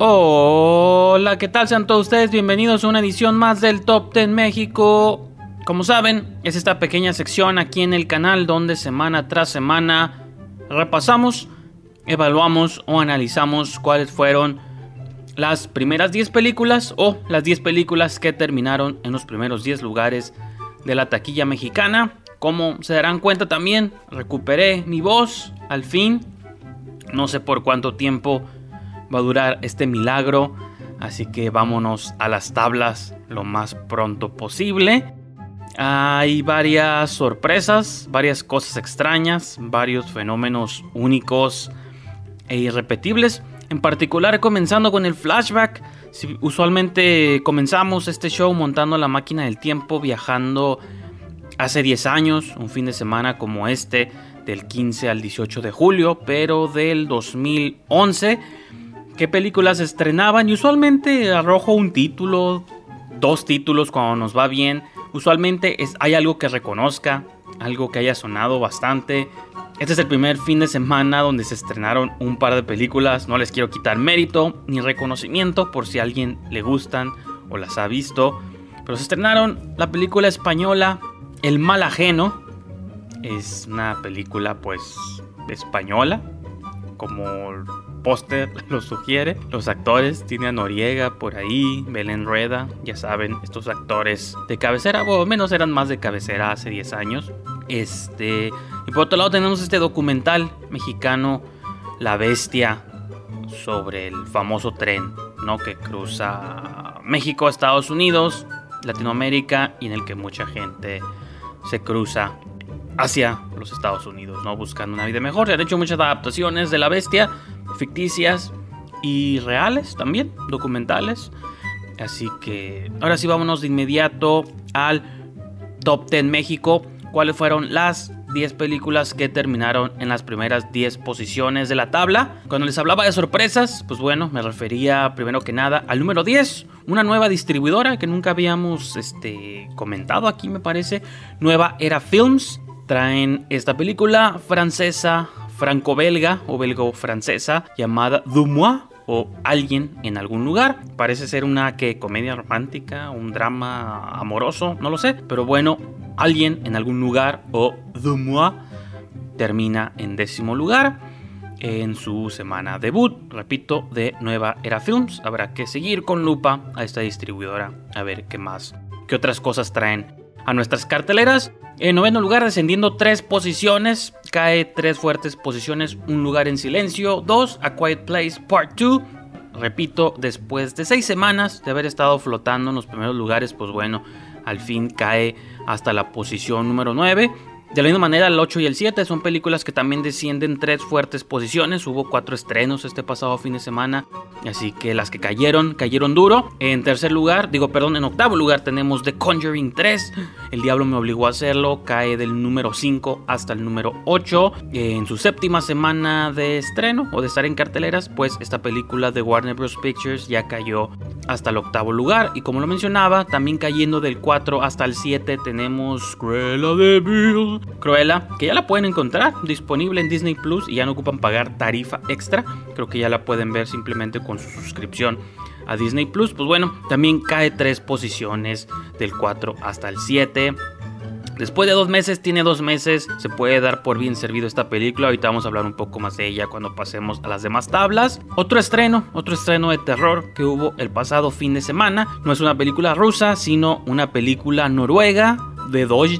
Hola, ¿qué tal? Sean todos ustedes bienvenidos a una edición más del Top 10 México. Como saben, es esta pequeña sección aquí en el canal donde semana tras semana repasamos, evaluamos o analizamos cuáles fueron las primeras 10 películas o las 10 películas que terminaron en los primeros 10 lugares de la taquilla mexicana. Como se darán cuenta también, recuperé mi voz al fin. No sé por cuánto tiempo va a durar este milagro. Así que vámonos a las tablas lo más pronto posible. Hay varias sorpresas, varias cosas extrañas, varios fenómenos únicos e irrepetibles. En particular comenzando con el flashback. usualmente comenzamos este show montando la máquina del tiempo, viajando hace 10 años, un fin de semana como este, del 15 al 18 de julio, pero del 2011 qué películas estrenaban y usualmente arrojo un título, dos títulos cuando nos va bien. Usualmente es, hay algo que reconozca, algo que haya sonado bastante. Este es el primer fin de semana donde se estrenaron un par de películas. No les quiero quitar mérito ni reconocimiento por si a alguien le gustan o las ha visto. Pero se estrenaron la película española El mal ajeno. Es una película pues española, como póster lo sugiere. Los actores tiene a Noriega por ahí, Belén Rueda, ya saben, estos actores de cabecera, o menos eran más de cabecera hace 10 años. Este, y por otro lado tenemos este documental mexicano La Bestia sobre el famoso tren, ¿no? que cruza México, Estados Unidos, Latinoamérica y en el que mucha gente se cruza hacia los Estados Unidos, ¿no? Buscando una vida mejor. Se han hecho muchas adaptaciones de La Bestia, ficticias y reales también, documentales. Así que ahora sí vámonos de inmediato al Top 10 México. ¿Cuáles fueron las 10 películas que terminaron en las primeras 10 posiciones de la tabla? Cuando les hablaba de sorpresas, pues bueno, me refería primero que nada al número 10, una nueva distribuidora que nunca habíamos este, comentado aquí me parece, Nueva Era Films. Traen esta película francesa franco-belga o belgo-francesa llamada Dumois o Alguien en algún lugar. Parece ser una que comedia romántica, un drama amoroso, no lo sé, pero bueno, Alguien en algún lugar o Dumois termina en décimo lugar en su semana debut, repito, de Nueva Era Films. Habrá que seguir con lupa a esta distribuidora a ver qué más, qué otras cosas traen a nuestras carteleras. En noveno lugar, descendiendo tres posiciones, cae tres fuertes posiciones, un lugar en silencio, dos, A Quiet Place Part 2. Repito, después de seis semanas de haber estado flotando en los primeros lugares, pues bueno, al fin cae hasta la posición número 9. De la misma manera, el 8 y el 7 son películas que también descienden tres fuertes posiciones. Hubo cuatro estrenos este pasado fin de semana. Así que las que cayeron, cayeron duro. En tercer lugar, digo, perdón, en octavo lugar tenemos The Conjuring 3. El diablo me obligó a hacerlo. Cae del número 5 hasta el número 8. En su séptima semana de estreno o de estar en carteleras, pues esta película de Warner Bros. Pictures ya cayó hasta el octavo lugar. Y como lo mencionaba, también cayendo del 4 hasta el 7 tenemos Cruella de Vil Cruella, que ya la pueden encontrar disponible en Disney Plus y ya no ocupan pagar tarifa extra. Creo que ya la pueden ver simplemente con su suscripción a Disney Plus. Pues bueno, también cae tres posiciones del 4 hasta el 7. Después de dos meses, tiene dos meses, se puede dar por bien servido esta película. Ahorita vamos a hablar un poco más de ella cuando pasemos a las demás tablas. Otro estreno, otro estreno de terror que hubo el pasado fin de semana. No es una película rusa, sino una película noruega de Deutsche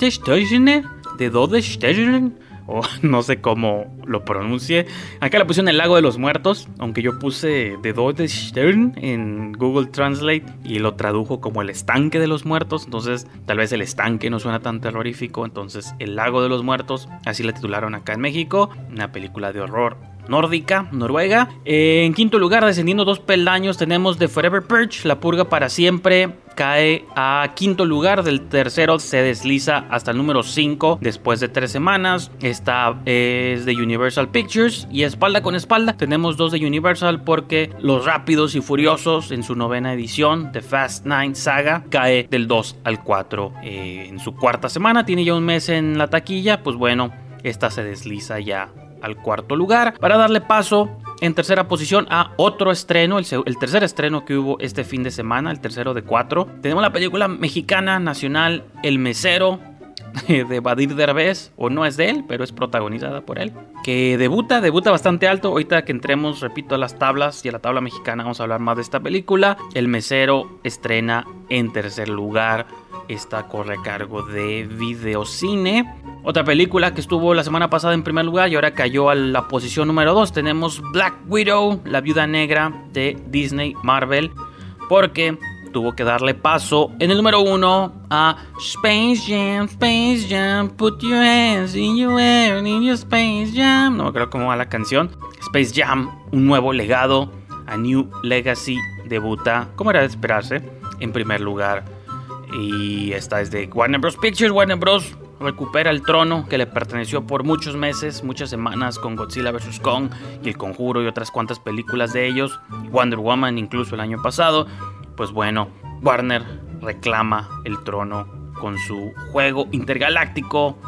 de Dodestern, o no sé cómo lo pronuncie. Acá la pusieron el lago de los muertos, aunque yo puse de Dodestern en Google Translate y lo tradujo como el estanque de los muertos. Entonces, tal vez el estanque no suena tan terrorífico. Entonces, el lago de los muertos, así la titularon acá en México. Una película de horror nórdica, noruega. En quinto lugar, descendiendo dos peldaños, tenemos The Forever Purge, La Purga para Siempre. Cae a quinto lugar, del tercero se desliza hasta el número 5 después de tres semanas. Esta es de Universal Pictures y espalda con espalda tenemos dos de Universal porque Los Rápidos y Furiosos en su novena edición, The Fast Nine Saga, cae del 2 al 4 eh, en su cuarta semana. Tiene ya un mes en la taquilla, pues bueno, esta se desliza ya al cuarto lugar para darle paso en tercera posición a otro estreno, el, tercer estreno que hubo este fin de semana, el tercero de cuatro. Tenemos la película mexicana nacional El Mesero de Badir Derbez, o no es de él, pero es protagonizada por él, que debuta, debuta bastante alto. Ahorita que entremos, repito, a las tablas y a la tabla mexicana, vamos a hablar más de esta película. El Mesero estrena en tercer lugar. Esta corre a cargo de Videocine. Otra película que estuvo la semana pasada en primer lugar y ahora cayó a la posición número 2. Tenemos Black Widow, la viuda negra de Disney Marvel. Porque tuvo que darle paso en el número uno a Space Jam, Space Jam, put your hands in your air, in your Space Jam. No creo cómo va la canción. Space Jam, un nuevo legado, a New Legacy debuta, como era de esperarse, en primer lugar. Y esta es de Warner Bros. Pictures. Warner Bros. recupera el trono que le perteneció por muchos meses, muchas semanas con Godzilla vs. Kong y El Conjuro y otras cuantas películas de ellos. Wonder Woman incluso el año pasado pues bueno, Warner reclama el trono con su juego intergaláctico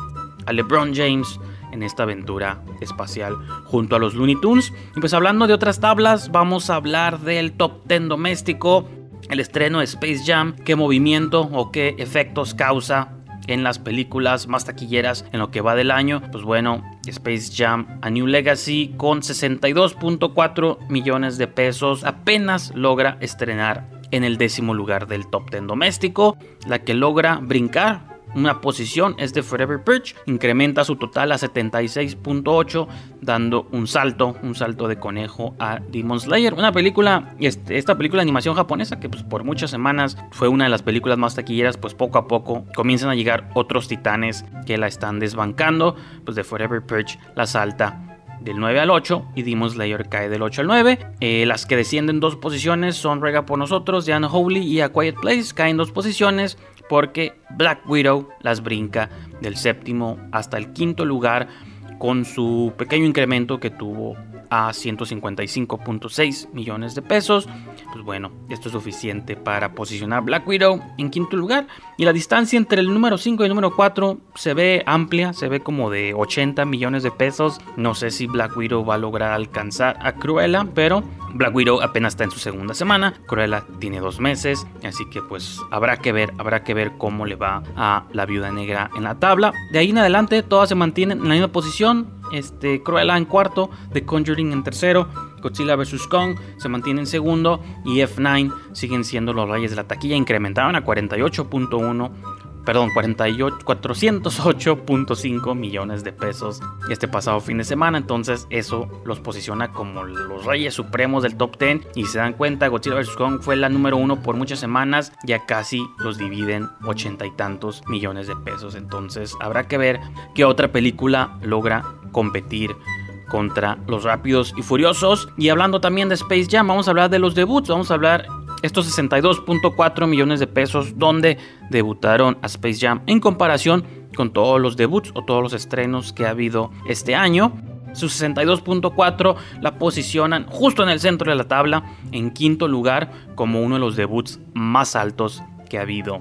a LeBron James en esta aventura espacial junto a los Looney Tunes. Y pues hablando de otras tablas, vamos a hablar del top 10 doméstico, el estreno de Space Jam, qué movimiento o qué efectos causa en las películas más taquilleras en lo que va del año. Pues bueno, Space Jam A New Legacy con 62.4 millones de pesos apenas logra estrenar en el décimo lugar del top 10 doméstico. La que logra brincar una posición es de Forever Perch, incrementa su total a 76.8, dando un salto, un salto de conejo a Demon Slayer. Una película, este, esta película de animación japonesa que pues, por muchas semanas fue una de las películas más taquilleras, pues poco a poco comienzan a llegar otros titanes que la están desbancando, pues de Forever Perch la salta del 9 al 8 y Demon Slayer cae del 8 al 9. Eh, las que descienden dos posiciones son Rega por nosotros, The Unholy y A Quiet Place caen dos posiciones porque Black Widow las brinca del séptimo hasta el quinto lugar con su pequeño incremento que tuvo a 155.6 millones de pesos. Pues bueno, esto es suficiente para posicionar Black Widow en quinto lugar. Y la distancia entre el número 5 y el número 4 se ve amplia, se ve como de 80 millones de pesos. No sé si Black Widow va a lograr alcanzar a Cruella, pero Black Widow apenas está en su segunda semana. Cruella tiene dos meses, así que pues habrá que ver, habrá que ver cómo le va a la viuda negra en la tabla. De ahí en adelante todas se mantienen en la misma posición este, Cruella en cuarto, The Conjuring en tercero, Godzilla vs. Kong se mantiene en segundo y F9 siguen siendo los reyes de la taquilla, incrementaron a 48.1 perdón, 408.5 millones de pesos este pasado fin de semana. Entonces, eso los posiciona como los reyes supremos del top 10. Y se dan cuenta, Godzilla vs. Kong fue la número uno por muchas semanas. Ya casi los dividen ochenta y tantos millones de pesos. Entonces, habrá que ver qué otra película logra competir contra los rápidos y furiosos. Y hablando también de Space Jam, vamos a hablar de los debuts. Vamos a hablar estos 62.4 millones de pesos donde debutaron a Space Jam en comparación con todos los debuts o todos los estrenos que ha habido este año. Sus 62.4 la posicionan justo en el centro de la tabla, en quinto lugar, como uno de los debuts más altos que ha habido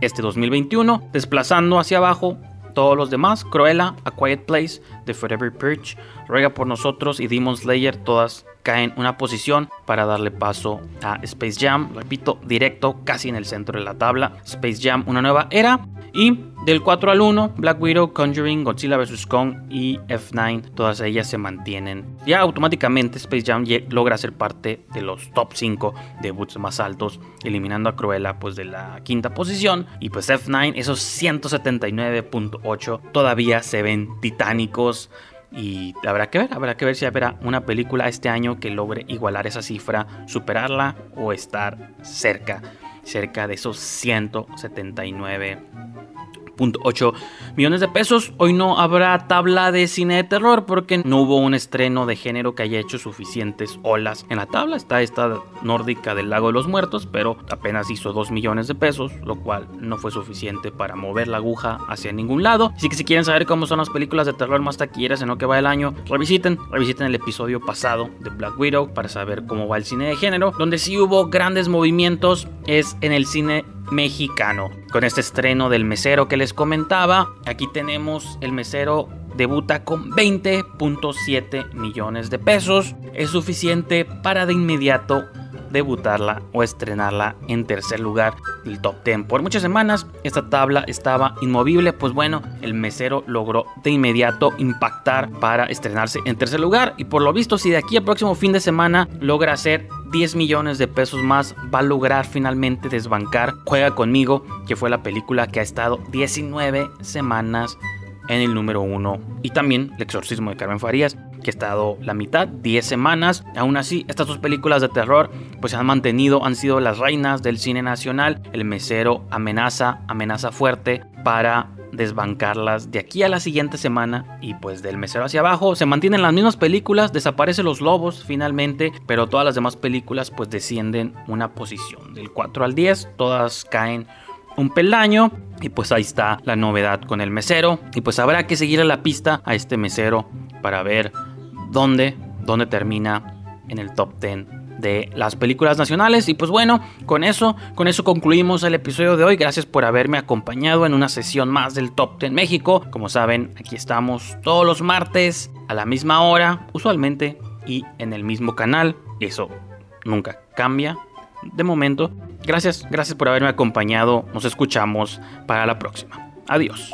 este 2021, desplazando hacia abajo todos los demás, Cruella, A Quiet Place, The Forever Perch, Ruega por nosotros y Demon Slayer, todas caen una posición para darle paso a Space Jam, repito, directo casi en el centro de la tabla. Space Jam, una nueva era. Y del 4 al 1, Black Widow, Conjuring, Godzilla vs. Kong y F9, todas ellas se mantienen. Ya automáticamente Space Jam logra ser parte de los top 5 debuts más altos, eliminando a Cruella pues de la quinta posición. Y pues F9, esos 179.8 todavía se ven titánicos. Y habrá que ver, habrá que ver si habrá una película este año que logre igualar esa cifra, superarla o estar cerca, cerca de esos 179 8 millones de pesos. Hoy no habrá tabla de cine de terror porque no hubo un estreno de género que haya hecho suficientes olas en la tabla. Está esta nórdica del Lago de los Muertos, pero apenas hizo 2 millones de pesos, lo cual no fue suficiente para mover la aguja hacia ningún lado. Así que si quieren saber cómo son las películas de terror más taquilleras en lo que va el año, revisiten, revisiten el episodio pasado de Black Widow para saber cómo va el cine de género. Donde sí hubo grandes movimientos es en el cine mexicano. Con este estreno del mesero que les comentaba, aquí tenemos el mesero debuta con 20.7 millones de pesos. Es suficiente para de inmediato debutarla o estrenarla en tercer lugar del top 10. Por muchas semanas esta tabla estaba inmovible, pues bueno, el mesero logró de inmediato impactar para estrenarse en tercer lugar y por lo visto si de aquí al próximo fin de semana logra hacer 10 millones de pesos más, va a lograr finalmente desbancar Juega conmigo, que fue la película que ha estado 19 semanas en el número 1 y también El exorcismo de Carmen Farías que ha estado la mitad, 10 semanas. Aún así, estas dos películas de terror pues se han mantenido, han sido las reinas del cine nacional. El mesero amenaza, amenaza fuerte para desbancarlas de aquí a la siguiente semana y pues del mesero hacia abajo. Se mantienen las mismas películas, desaparecen los lobos finalmente, pero todas las demás películas pues descienden una posición del 4 al 10, todas caen un peldaño y pues ahí está la novedad con el mesero. Y pues habrá que seguir a la pista a este mesero para ver dónde, dónde termina en el top 10 de las películas nacionales. Y pues bueno, con eso, con eso concluimos el episodio de hoy. Gracias por haberme acompañado en una sesión más del Top 10 México. Como saben, aquí estamos todos los martes a la misma hora, usualmente, y en el mismo canal. Eso nunca cambia. De momento, gracias, gracias por haberme acompañado. Nos escuchamos para la próxima. Adiós.